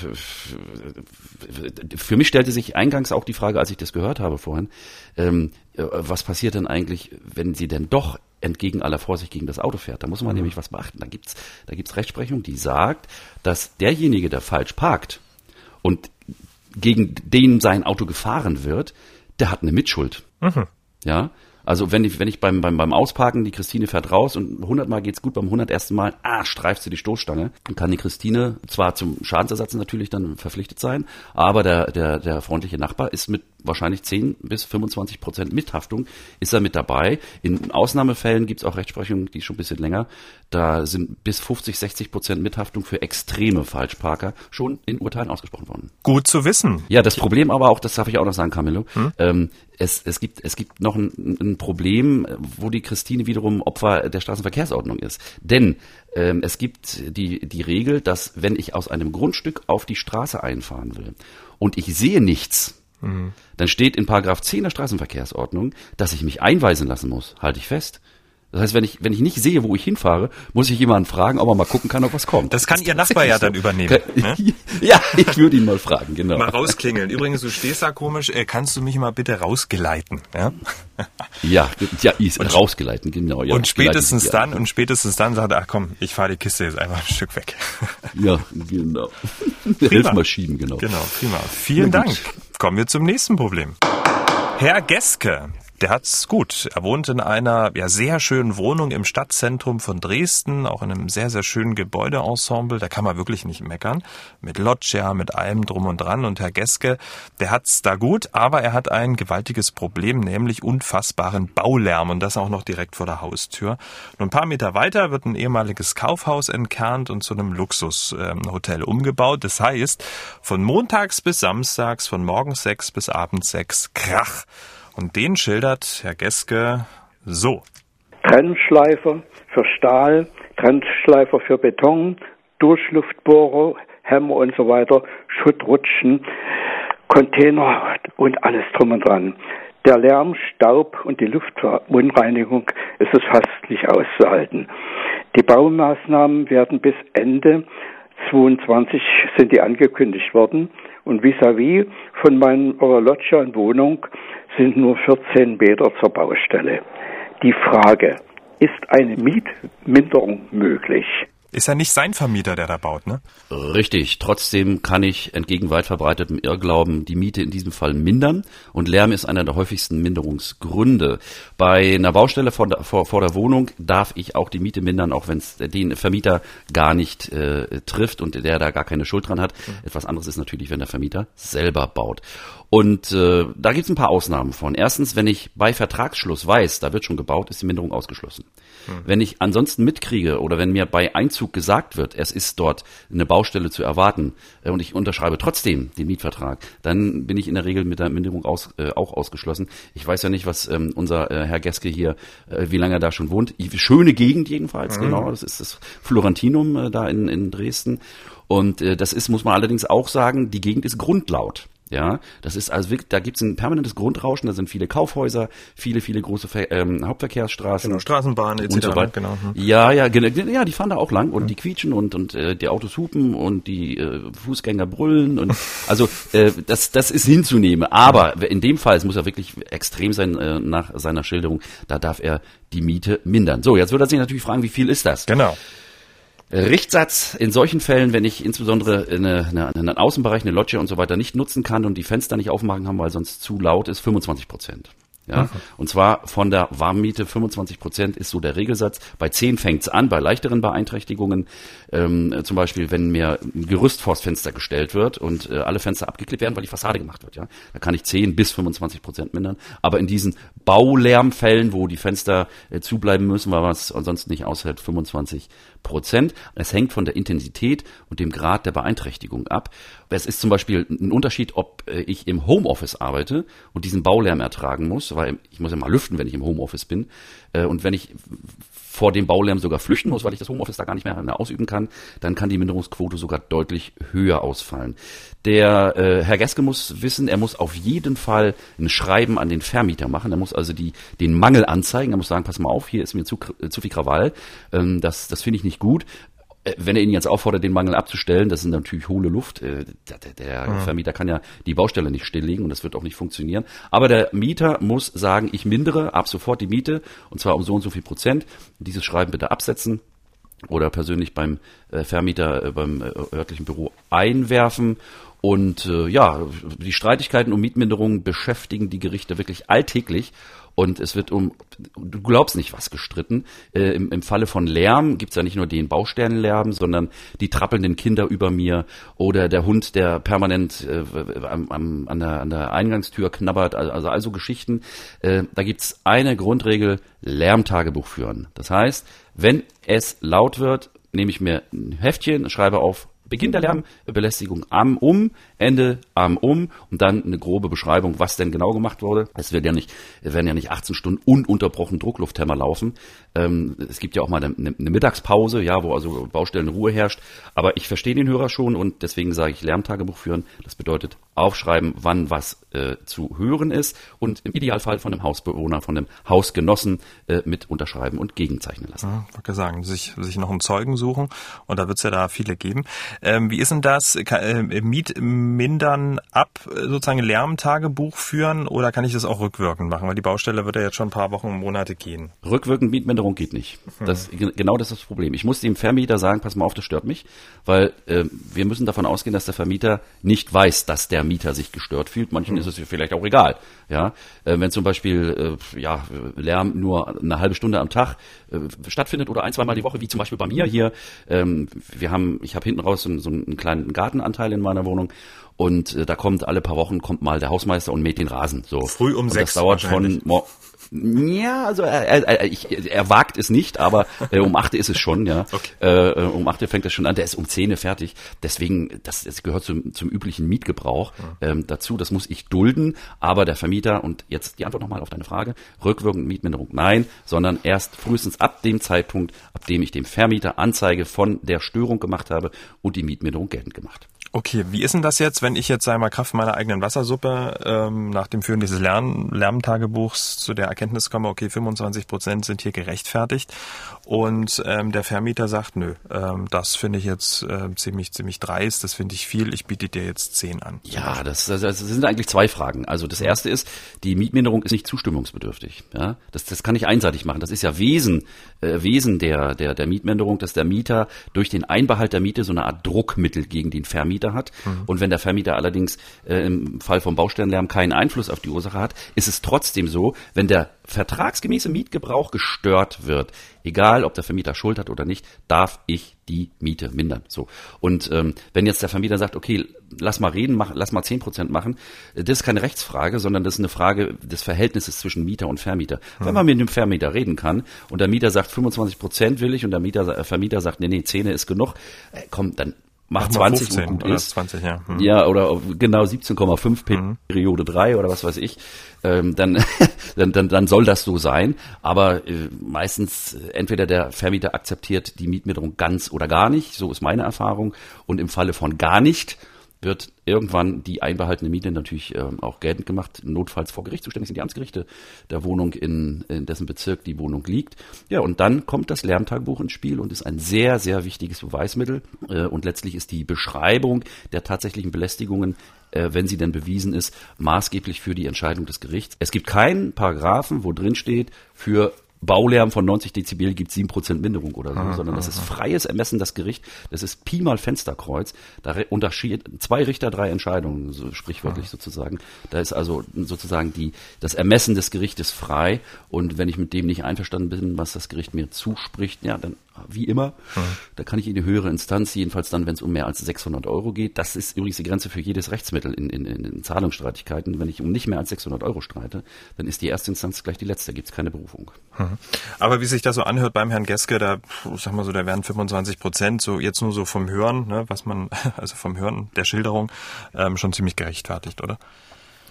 für mich stellte sich eingangs auch die Frage, als ich das gehört habe vorhin, ähm, äh, was passiert denn eigentlich, wenn sie denn doch entgegen aller Vorsicht gegen das Auto fährt? Da muss man mhm. nämlich was beachten. Da gibt's, da gibt's Rechtsprechung, die sagt, dass derjenige, der falsch parkt und gegen den sein Auto gefahren wird, der hat eine Mitschuld. Mhm. Ja, also wenn ich, wenn ich beim, beim, beim Ausparken, die Christine fährt raus und 100 Mal geht's gut, beim 101. Mal, ah, streift sie die Stoßstange, dann kann die Christine zwar zum Schadensersatz natürlich dann verpflichtet sein, aber der, der, der freundliche Nachbar ist mit wahrscheinlich 10 bis 25 Prozent Mithaftung, ist er mit dabei. In Ausnahmefällen gibt's auch Rechtsprechung, die ist schon ein bisschen länger, da sind bis 50, 60 Prozent Mithaftung für extreme Falschparker schon in Urteilen ausgesprochen worden. Gut zu wissen. Ja, das Problem aber auch, das darf ich auch noch sagen, Camillo, hm? ähm, es, es, gibt, es gibt noch ein, ein Problem, wo die Christine wiederum Opfer der Straßenverkehrsordnung ist. Denn ähm, es gibt die, die Regel, dass wenn ich aus einem Grundstück auf die Straße einfahren will und ich sehe nichts, mhm. dann steht in Paragraph 10 der Straßenverkehrsordnung, dass ich mich einweisen lassen muss. Halte ich fest. Das heißt, wenn ich, wenn ich nicht sehe, wo ich hinfahre, muss ich jemanden fragen, ob er mal gucken kann, ob was kommt. Das kann das Ihr Nachbar ja dann übernehmen. Ne? ja, ich würde ihn mal fragen, genau. Mal rausklingeln. Übrigens, du stehst da komisch. Äh, kannst du mich mal bitte rausgeleiten? Ja, ja, ja ist und, rausgeleiten, genau. Ja, und spätestens dann, und spätestens dann sagt er, ach komm, ich fahre die Kiste jetzt einfach ein Stück weg. ja, genau. Hilfmaschinen, genau. Genau, prima. Vielen Dank. Kommen wir zum nächsten Problem. Herr Geske, der hat's gut. Er wohnt in einer ja, sehr schönen Wohnung im Stadtzentrum von Dresden, auch in einem sehr, sehr schönen Gebäudeensemble. Da kann man wirklich nicht meckern. Mit Loggia, mit allem drum und dran. Und Herr Geske, der hat's da gut, aber er hat ein gewaltiges Problem, nämlich unfassbaren Baulärm und das auch noch direkt vor der Haustür. Nur ein paar Meter weiter wird ein ehemaliges Kaufhaus entkernt und zu einem Luxushotel ähm, umgebaut. Das heißt, von montags bis samstags, von morgens sechs bis abends sechs, Krach. Und den schildert Herr Geske so. Trennschleifer für Stahl, Trennschleifer für Beton, Durchluftbohrer, Hämmer und so weiter, Schuttrutschen, Container und alles drum und dran. Der Lärm, Staub und die Luftverunreinigung ist es fast nicht auszuhalten. Die Baumaßnahmen werden bis Ende 22 sind die angekündigt worden und vis-à-vis -vis von meiner Loggia und Wohnung sind nur 14 Meter zur Baustelle. Die Frage, ist eine Mietminderung möglich? Ist ja nicht sein Vermieter, der da baut, ne? Richtig. Trotzdem kann ich entgegen weit verbreitetem Irrglauben die Miete in diesem Fall mindern. Und Lärm ist einer der häufigsten Minderungsgründe. Bei einer Baustelle vor der, vor, vor der Wohnung darf ich auch die Miete mindern, auch wenn es den Vermieter gar nicht äh, trifft und der da gar keine Schuld dran hat. Mhm. Etwas anderes ist natürlich, wenn der Vermieter selber baut. Und äh, da gibt es ein paar Ausnahmen von. Erstens, wenn ich bei Vertragsschluss weiß, da wird schon gebaut, ist die Minderung ausgeschlossen. Hm. Wenn ich ansonsten mitkriege oder wenn mir bei Einzug gesagt wird, es ist dort eine Baustelle zu erwarten äh, und ich unterschreibe trotzdem den Mietvertrag, dann bin ich in der Regel mit der Minderung aus, äh, auch ausgeschlossen. Ich weiß ja nicht, was ähm, unser äh, Herr Geske hier, äh, wie lange er da schon wohnt. Schöne Gegend jedenfalls, mhm. genau. Das ist das Florentinum äh, da in, in Dresden. Und äh, das ist, muss man allerdings auch sagen, die Gegend ist grundlaut. Ja, das ist also wirklich, da gibt's ein permanentes Grundrauschen, da sind viele Kaufhäuser, viele, viele große Ver ähm, Hauptverkehrsstraßen. Genau, Straßenbahnen etc. Und so weiter. Genau. Hm. Ja, ja, genau, ja, die fahren da auch lang und mhm. die quietschen und, und äh, die Autos hupen und die äh, Fußgänger brüllen und also äh, das, das ist hinzunehmen. Aber in dem Fall, es muss ja wirklich extrem sein äh, nach seiner Schilderung, da darf er die Miete mindern. So, jetzt würde er sich natürlich fragen, wie viel ist das? Genau. Richtsatz in solchen Fällen, wenn ich insbesondere eine, eine, einen Außenbereich, eine Loggia und so weiter nicht nutzen kann und die Fenster nicht aufmachen kann, weil sonst zu laut ist, 25 Prozent. Ja, mhm. und zwar von der Warmmiete 25 Prozent ist so der Regelsatz. Bei 10 fängt's an, bei leichteren Beeinträchtigungen, ähm, zum Beispiel, wenn mir ein Gerüst vors Fenster gestellt wird und äh, alle Fenster abgeklebt werden, weil die Fassade gemacht wird. Ja, da kann ich 10 bis 25 Prozent mindern. Aber in diesen Baulärmfällen, wo die Fenster äh, zubleiben müssen, weil man es ansonsten nicht aushält, 25 Prozent. Es hängt von der Intensität und dem Grad der Beeinträchtigung ab. Es ist zum Beispiel ein Unterschied, ob äh, ich im Homeoffice arbeite und diesen Baulärm ertragen muss, weil ich muss ja mal lüften, wenn ich im Homeoffice bin. Äh, und wenn ich vor dem Baulärm sogar flüchten muss, weil ich das Homeoffice da gar nicht mehr, ausüben kann, dann kann die Minderungsquote sogar deutlich höher ausfallen. Der äh, Herr Geske muss wissen, er muss auf jeden Fall ein Schreiben an den Vermieter machen. Er muss also die, den Mangel anzeigen. Er muss sagen, pass mal auf, hier ist mir zu, zu viel Krawall. Ähm, das das finde ich nicht gut. Äh, wenn er ihn jetzt auffordert, den Mangel abzustellen, das ist natürlich hohle Luft. Äh, der, der mhm. Vermieter kann ja die Baustelle nicht stilllegen und das wird auch nicht funktionieren. Aber der Mieter muss sagen, ich mindere ab sofort die Miete und zwar um so und so viel Prozent. Dieses Schreiben bitte absetzen oder persönlich beim äh, Vermieter, beim örtlichen Büro einwerfen. Und äh, ja, die Streitigkeiten um Mietminderungen beschäftigen die Gerichte wirklich alltäglich. Und es wird um, du glaubst nicht, was gestritten. Äh, im, Im Falle von Lärm gibt's ja nicht nur den Baustellenlärm, sondern die trappelnden Kinder über mir oder der Hund, der permanent äh, am, am, an, der, an der Eingangstür knabbert, also, also Geschichten. Äh, da gibt's eine Grundregel, Lärmtagebuch führen. Das heißt, wenn es laut wird, nehme ich mir ein Heftchen, schreibe auf Beginn der Lärmbelästigung am um, Ende am um und dann eine grobe Beschreibung, was denn genau gemacht wurde. Es wird ja nicht, werden ja nicht 18 Stunden ununterbrochen Drucklufthämmer laufen. Ähm, es gibt ja auch mal eine, eine, Mittagspause, ja, wo also Baustellenruhe herrscht. Aber ich verstehe den Hörer schon und deswegen sage ich Lärmtagebuch führen. Das bedeutet aufschreiben, wann was äh, zu hören ist und im Idealfall von einem Hausbewohner, von einem Hausgenossen äh, mit unterschreiben und gegenzeichnen lassen. Ja, wollte sagen, sich, sich noch einen Zeugen suchen und da wird es ja da viele geben. Ähm, wie ist denn das? Kann, äh, Mietmindern ab, sozusagen Lärmtagebuch führen oder kann ich das auch rückwirkend machen? Weil die Baustelle wird ja jetzt schon ein paar Wochen, Monate gehen. Rückwirkend Mietminderung geht nicht. Das, hm. Genau das ist das Problem. Ich muss dem Vermieter sagen, pass mal auf, das stört mich, weil äh, wir müssen davon ausgehen, dass der Vermieter nicht weiß, dass der Mieter sich gestört fühlt. Manchen hm. ist es vielleicht auch egal. Ja, äh, wenn zum Beispiel äh, ja Lärm nur eine halbe Stunde am Tag äh, stattfindet oder ein, zweimal die Woche, wie zum Beispiel bei mir hier. Ähm, wir haben, ich habe hinten raus so, so einen kleinen Gartenanteil in meiner Wohnung und äh, da kommt alle paar Wochen kommt mal der Hausmeister und mäht den Rasen. So früh um und sechs. Das dauert von ja, also er, er, ich, er wagt es nicht, aber äh, um acht ist es schon, ja. Okay. Äh, äh, um acht fängt es schon an, der ist um zehn fertig. Deswegen, das, das gehört zum, zum üblichen Mietgebrauch ähm, dazu. Das muss ich dulden, aber der Vermieter, und jetzt die Antwort nochmal auf deine Frage, rückwirkend Mietminderung nein, sondern erst frühestens ab dem Zeitpunkt, ab dem ich dem Vermieter Anzeige von der Störung gemacht habe und die Mietminderung geltend gemacht. Okay, wie ist denn das jetzt, wenn ich jetzt sei mal Kraft meiner eigenen Wassersuppe ähm, nach dem Führen dieses Lärm Lärmtagebuchs zu der Erkenntnis komme, okay, 25 Prozent sind hier gerechtfertigt und ähm, der Vermieter sagt, nö, ähm, das finde ich jetzt äh, ziemlich ziemlich dreist, das finde ich viel, ich biete dir jetzt 10 an. Ja, das, das, das sind eigentlich zwei Fragen. Also das erste ist, die Mietminderung ist nicht zustimmungsbedürftig. Ja, das, das kann ich einseitig machen. Das ist ja Wesen äh, Wesen der der der Mietminderung, dass der Mieter durch den Einbehalt der Miete so eine Art Druckmittel gegen den Vermieter Vermieter hat. Mhm. Und wenn der Vermieter allerdings äh, im Fall vom Baustellenlärm keinen Einfluss auf die Ursache hat, ist es trotzdem so, wenn der vertragsgemäße Mietgebrauch gestört wird, egal ob der Vermieter Schuld hat oder nicht, darf ich die Miete mindern. So. Und ähm, wenn jetzt der Vermieter sagt, okay, lass mal reden, mach, lass mal zehn Prozent machen, das ist keine Rechtsfrage, sondern das ist eine Frage des Verhältnisses zwischen Mieter und Vermieter. Hm. Wenn man mit dem Vermieter reden kann und der Mieter sagt 25 Prozent will ich und der Mieter, äh, Vermieter sagt, nee, nee, Zähne ist genug, äh, komm, dann macht 20 15, und gut ist. 20, ja. Hm. ja, oder genau 17,5 hm. Periode 3 oder was weiß ich, ähm, dann, dann, dann, dann soll das so sein. Aber äh, meistens äh, entweder der Vermieter akzeptiert die Mietminderung ganz oder gar nicht, so ist meine Erfahrung. Und im Falle von gar nicht wird irgendwann die einbehaltene Miete natürlich ähm, auch geltend gemacht. Notfalls vor Gericht zuständig sind die Amtsgerichte der Wohnung, in, in dessen Bezirk die Wohnung liegt. Ja, und dann kommt das Lärmtagebuch ins Spiel und ist ein sehr, sehr wichtiges Beweismittel. Äh, und letztlich ist die Beschreibung der tatsächlichen Belästigungen äh, wenn sie denn bewiesen ist, maßgeblich für die Entscheidung des Gerichts. Es gibt keinen Paragraphen, wo drin steht, für Baulärm von 90 Dezibel gibt 7% Minderung oder so, aha, sondern das ist freies Ermessen das Gericht. Das ist Pi mal Fensterkreuz. Da unterschied zwei Richter, drei Entscheidungen, so sprichwörtlich aha. sozusagen. Da ist also sozusagen die, das Ermessen des Gerichtes frei. Und wenn ich mit dem nicht einverstanden bin, was das Gericht mir zuspricht, ja, dann wie immer. Mhm. Da kann ich in die höhere Instanz, jedenfalls dann, wenn es um mehr als 600 Euro geht. Das ist übrigens die Grenze für jedes Rechtsmittel in, in, in Zahlungsstreitigkeiten. Wenn ich um nicht mehr als 600 Euro streite, dann ist die erste Instanz gleich die letzte, da gibt es keine Berufung. Mhm. Aber wie sich das so anhört beim Herrn Geske, da, sag mal so, da werden 25 Prozent, so jetzt nur so vom Hören, ne, was man, also vom Hören der Schilderung, ähm, schon ziemlich gerechtfertigt, oder?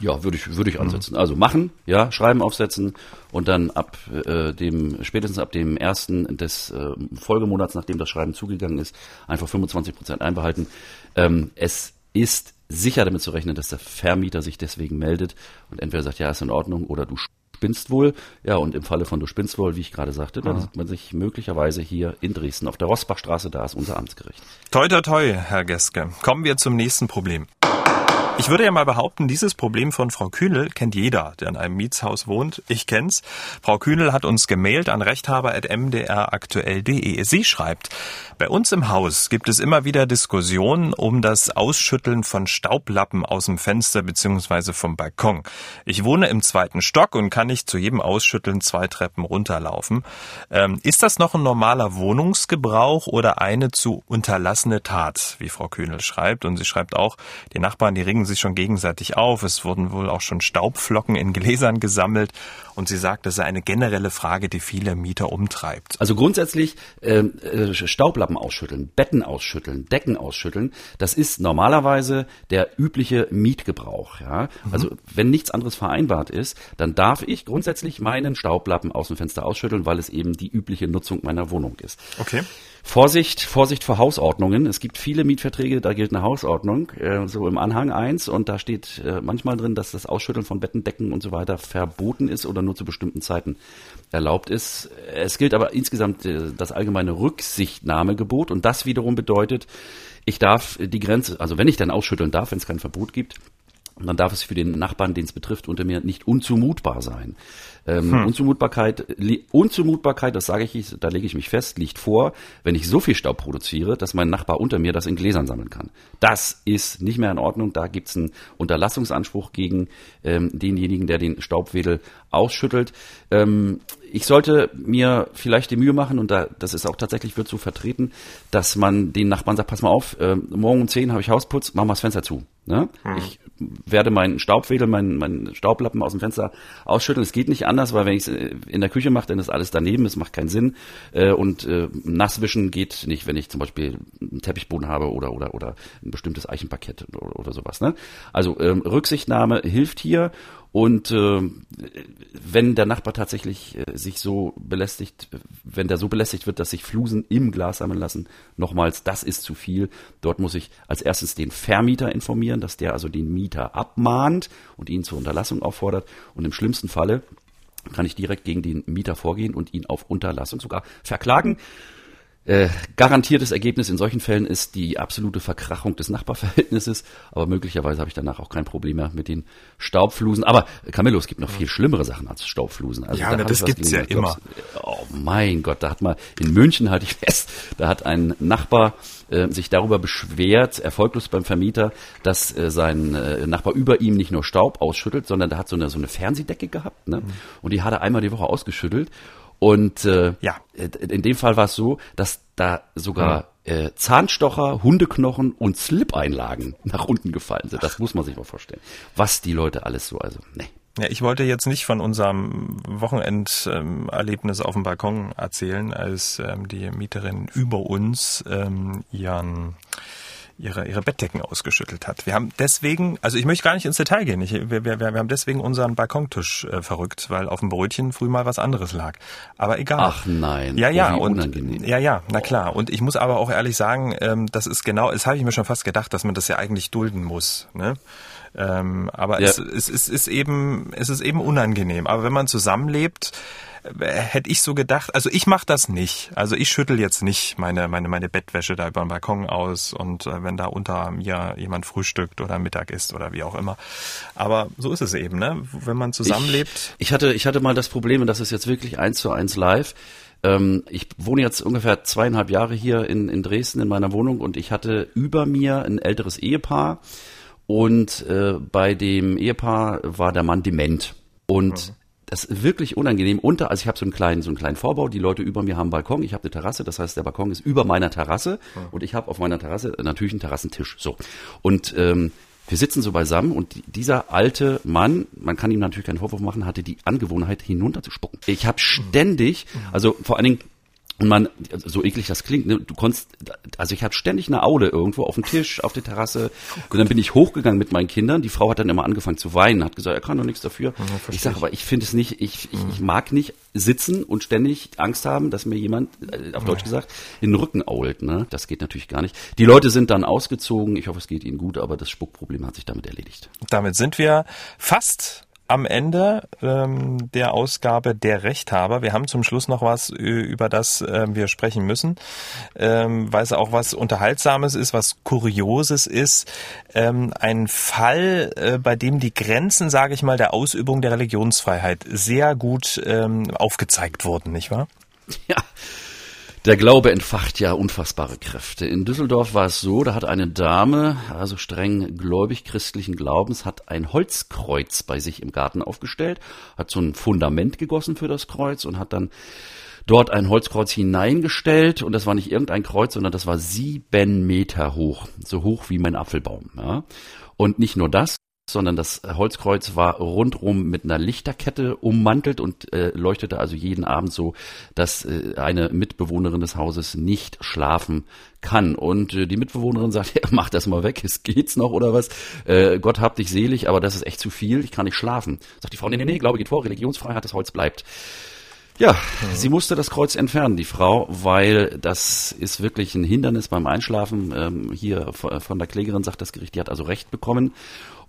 Ja, würde ich, würde ich ansetzen. Also machen, ja, schreiben, aufsetzen und dann ab äh, dem, spätestens ab dem ersten des äh, Folgemonats, nachdem das Schreiben zugegangen ist, einfach 25 Prozent einbehalten. Ähm, es ist sicher damit zu rechnen, dass der Vermieter sich deswegen meldet und entweder sagt, ja, ist in Ordnung oder du spinnst wohl. Ja, und im Falle von du spinnst wohl, wie ich gerade sagte, dann sieht man sich möglicherweise hier in Dresden auf der Rosbachstraße, da ist unser Amtsgericht. Toi, toi, toi, Herr Geske. Kommen wir zum nächsten Problem. Ich würde ja mal behaupten, dieses Problem von Frau Kühnel kennt jeder, der in einem Mietshaus wohnt. Ich kenn's. Frau Kühnel hat uns gemailt an rechthaber.mdraktuell.de. Sie schreibt, bei uns im Haus gibt es immer wieder Diskussionen um das Ausschütteln von Staublappen aus dem Fenster bzw. vom Balkon. Ich wohne im zweiten Stock und kann nicht zu jedem Ausschütteln zwei Treppen runterlaufen. Ähm, ist das noch ein normaler Wohnungsgebrauch oder eine zu unterlassene Tat, wie Frau Kühnel schreibt? Und sie schreibt auch, die Nachbarn, die ringen sich schon gegenseitig auf. Es wurden wohl auch schon Staubflocken in Gläsern gesammelt. Und sie sagt, das sei eine generelle Frage, die viele Mieter umtreibt. Also grundsätzlich ähm, äh, Staublappen ausschütteln, Betten ausschütteln, Decken ausschütteln, das ist normalerweise der übliche Mietgebrauch. Ja? Mhm. Also wenn nichts anderes vereinbart ist, dann darf ich grundsätzlich meinen Staublappen aus dem Fenster ausschütteln, weil es eben die übliche Nutzung meiner Wohnung ist. Okay. Vorsicht, Vorsicht vor Hausordnungen. Es gibt viele Mietverträge, da gilt eine Hausordnung, äh, so im Anhang 1 und da steht äh, manchmal drin, dass das Ausschütteln von Betten, Decken und so weiter verboten ist oder nur zu bestimmten Zeiten erlaubt ist. Es gilt aber insgesamt äh, das allgemeine Rücksichtnahmegebot und das wiederum bedeutet, ich darf die Grenze, also wenn ich dann ausschütteln darf, wenn es kein Verbot gibt, dann darf es für den Nachbarn, den es betrifft, unter mir nicht unzumutbar sein. Ähm, hm. Unzumutbarkeit, Unzumutbarkeit, das sage ich, da lege ich mich fest, liegt vor, wenn ich so viel Staub produziere, dass mein Nachbar unter mir das in Gläsern sammeln kann. Das ist nicht mehr in Ordnung. Da gibt es einen Unterlassungsanspruch gegen ähm, denjenigen, der den Staubwedel ausschüttelt. Ähm, ich sollte mir vielleicht die Mühe machen, und da, das ist auch tatsächlich, wird so vertreten, dass man den Nachbarn sagt, pass mal auf, äh, morgen um 10 habe ich Hausputz, mach mal das Fenster zu. Ne? Hm. Ich werde meinen Staubwedel, meinen, meinen Staublappen aus dem Fenster ausschütteln. Es geht nicht anders, weil wenn ich es äh, in der Küche mache, dann ist alles daneben, es macht keinen Sinn. Äh, und äh, nasswischen geht nicht, wenn ich zum Beispiel einen Teppichboden habe oder oder oder ein bestimmtes Eichenparkett oder, oder sowas. Ne? Also ähm, Rücksichtnahme hilft hier und äh, wenn der Nachbar tatsächlich äh, sich so belästigt, wenn der so belästigt wird, dass sich Flusen im Glas sammeln lassen, nochmals, das ist zu viel. Dort muss ich als erstes den Vermieter informieren, dass der also den Mieter abmahnt und ihn zur Unterlassung auffordert. Und im schlimmsten Falle kann ich direkt gegen den Mieter vorgehen und ihn auf Unterlassung sogar verklagen. Äh, garantiertes Ergebnis in solchen Fällen ist die absolute Verkrachung des Nachbarverhältnisses, aber möglicherweise habe ich danach auch kein Problem mehr mit den Staubflusen. Aber Camillo, es gibt noch viel schlimmere Sachen als Staubflusen. Also ja, da das gibt's ja immer. Oh mein Gott, da hat mal in München halte ich fest, da hat ein Nachbar äh, sich darüber beschwert, erfolglos beim Vermieter, dass äh, sein äh, Nachbar über ihm nicht nur Staub ausschüttelt, sondern der hat so eine so eine Fernsehdecke gehabt, ne? Mhm. Und die hat er einmal die Woche ausgeschüttelt und äh, ja. Äh, in dem Fall war es so, dass da sogar äh, Zahnstocher, Hundeknochen und Slip-Einlagen nach unten gefallen sind. Das muss man sich mal vorstellen. Was die Leute alles so, also, nee. Ja, ich wollte jetzt nicht von unserem Wochenenderlebnis auf dem Balkon erzählen, als ähm, die Mieterin über uns ähm, ihren ihre, ihre Bettdecken ausgeschüttelt hat. Wir haben deswegen, also ich möchte gar nicht ins Detail gehen, ich, wir, wir, wir haben deswegen unseren Balkontisch äh, verrückt, weil auf dem Brötchen früh mal was anderes lag. Aber egal. Ach nein. Ja, ja. Oh, und, unangenehm. Ja, ja, na klar. Und ich muss aber auch ehrlich sagen, ähm, das ist genau, das habe ich mir schon fast gedacht, dass man das ja eigentlich dulden muss. Ne? Ähm, aber ja. es, es, es ist eben, es ist eben unangenehm. Aber wenn man zusammenlebt, hätte ich so gedacht, also ich mache das nicht. Also ich schüttel jetzt nicht meine, meine, meine Bettwäsche da über den Balkon aus und äh, wenn da unter mir jemand frühstückt oder Mittag isst oder wie auch immer. Aber so ist es eben, ne? Wenn man zusammenlebt. Ich, ich hatte, ich hatte mal das Problem, und das ist jetzt wirklich eins zu eins live. Ähm, ich wohne jetzt ungefähr zweieinhalb Jahre hier in, in Dresden in meiner Wohnung und ich hatte über mir ein älteres Ehepaar und äh, bei dem Ehepaar war der Mann dement. Und mhm das ist wirklich unangenehm. Unter, also ich habe so einen kleinen, so einen kleinen Vorbau. Die Leute über mir haben einen Balkon. Ich habe eine Terrasse. Das heißt, der Balkon ist über meiner Terrasse mhm. und ich habe auf meiner Terrasse natürlich einen Terrassentisch. So und ähm, wir sitzen so beisammen und dieser alte Mann, man kann ihm natürlich keinen Vorwurf machen, hatte die Angewohnheit hinunterzuspucken. Ich habe ständig, also vor allen Dingen und man, so eklig das klingt, ne, du konntest, also ich hatte ständig eine Aule irgendwo auf dem Tisch, auf der Terrasse. Und dann bin ich hochgegangen mit meinen Kindern. Die Frau hat dann immer angefangen zu weinen, hat gesagt, er kann doch nichts dafür. Ja, ich sage, aber ich finde es nicht, ich, ich, ich, mag nicht sitzen und ständig Angst haben, dass mir jemand, äh, auf Deutsch gesagt, in den Rücken ault. Ne? Das geht natürlich gar nicht. Die Leute sind dann ausgezogen. Ich hoffe, es geht ihnen gut, aber das Spuckproblem hat sich damit erledigt. Damit sind wir fast am Ende ähm, der Ausgabe der Rechthaber. Wir haben zum Schluss noch was, über das äh, wir sprechen müssen, ähm, weil es auch was Unterhaltsames ist, was Kurioses ist. Ähm, ein Fall, äh, bei dem die Grenzen, sage ich mal, der Ausübung der Religionsfreiheit sehr gut ähm, aufgezeigt wurden, nicht wahr? Ja. Der Glaube entfacht ja unfassbare Kräfte. In Düsseldorf war es so, da hat eine Dame, also streng gläubig christlichen Glaubens, hat ein Holzkreuz bei sich im Garten aufgestellt, hat so ein Fundament gegossen für das Kreuz und hat dann dort ein Holzkreuz hineingestellt und das war nicht irgendein Kreuz, sondern das war sieben Meter hoch, so hoch wie mein Apfelbaum. Ja. Und nicht nur das, sondern das Holzkreuz war rundrum mit einer Lichterkette ummantelt und äh, leuchtete also jeden Abend so, dass äh, eine Mitbewohnerin des Hauses nicht schlafen kann. Und äh, die Mitbewohnerin sagt, ja, mach das mal weg, es geht's noch oder was? Äh, Gott hab dich selig, aber das ist echt zu viel, ich kann nicht schlafen. Sagt die Frau, nee, nee, nee, Glaube geht vor, Religionsfreiheit, das Holz bleibt. Ja, mhm. sie musste das Kreuz entfernen, die Frau, weil das ist wirklich ein Hindernis beim Einschlafen. Ähm, hier von der Klägerin sagt das Gericht, die hat also Recht bekommen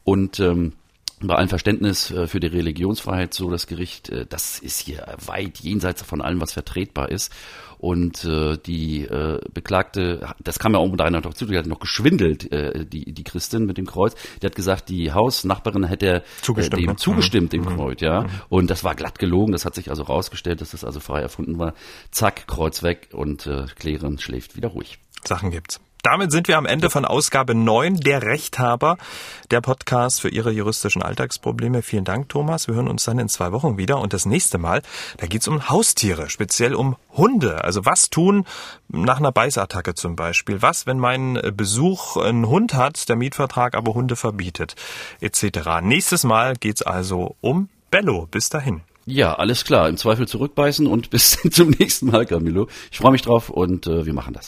und ähm, bei allem Verständnis äh, für die Religionsfreiheit so das Gericht, äh, das ist hier weit jenseits von allem, was vertretbar ist. Und äh, die äh, Beklagte, das kam ja auch unter einer dazu, die hat noch geschwindelt, äh, die, die Christin mit dem Kreuz. Die hat gesagt, die Hausnachbarin hätte zugestimmt, äh, dem ne? zugestimmt, dem mhm. Kreuz, ja. Mhm. Und das war glatt gelogen, das hat sich also rausgestellt, dass das also frei erfunden war. Zack, Kreuz weg und äh, Klären schläft wieder ruhig. Sachen gibt's. Damit sind wir am Ende von Ausgabe 9 der Rechthaber, der Podcast für Ihre juristischen Alltagsprobleme. Vielen Dank, Thomas. Wir hören uns dann in zwei Wochen wieder. Und das nächste Mal, da geht's um Haustiere, speziell um Hunde. Also was tun nach einer Beißattacke zum Beispiel? Was, wenn mein Besuch einen Hund hat, der Mietvertrag aber Hunde verbietet, etc. Nächstes Mal geht's also um Bello. Bis dahin. Ja, alles klar. Im Zweifel zurückbeißen und bis zum nächsten Mal, Camilo. Ich freue mich drauf und äh, wir machen das.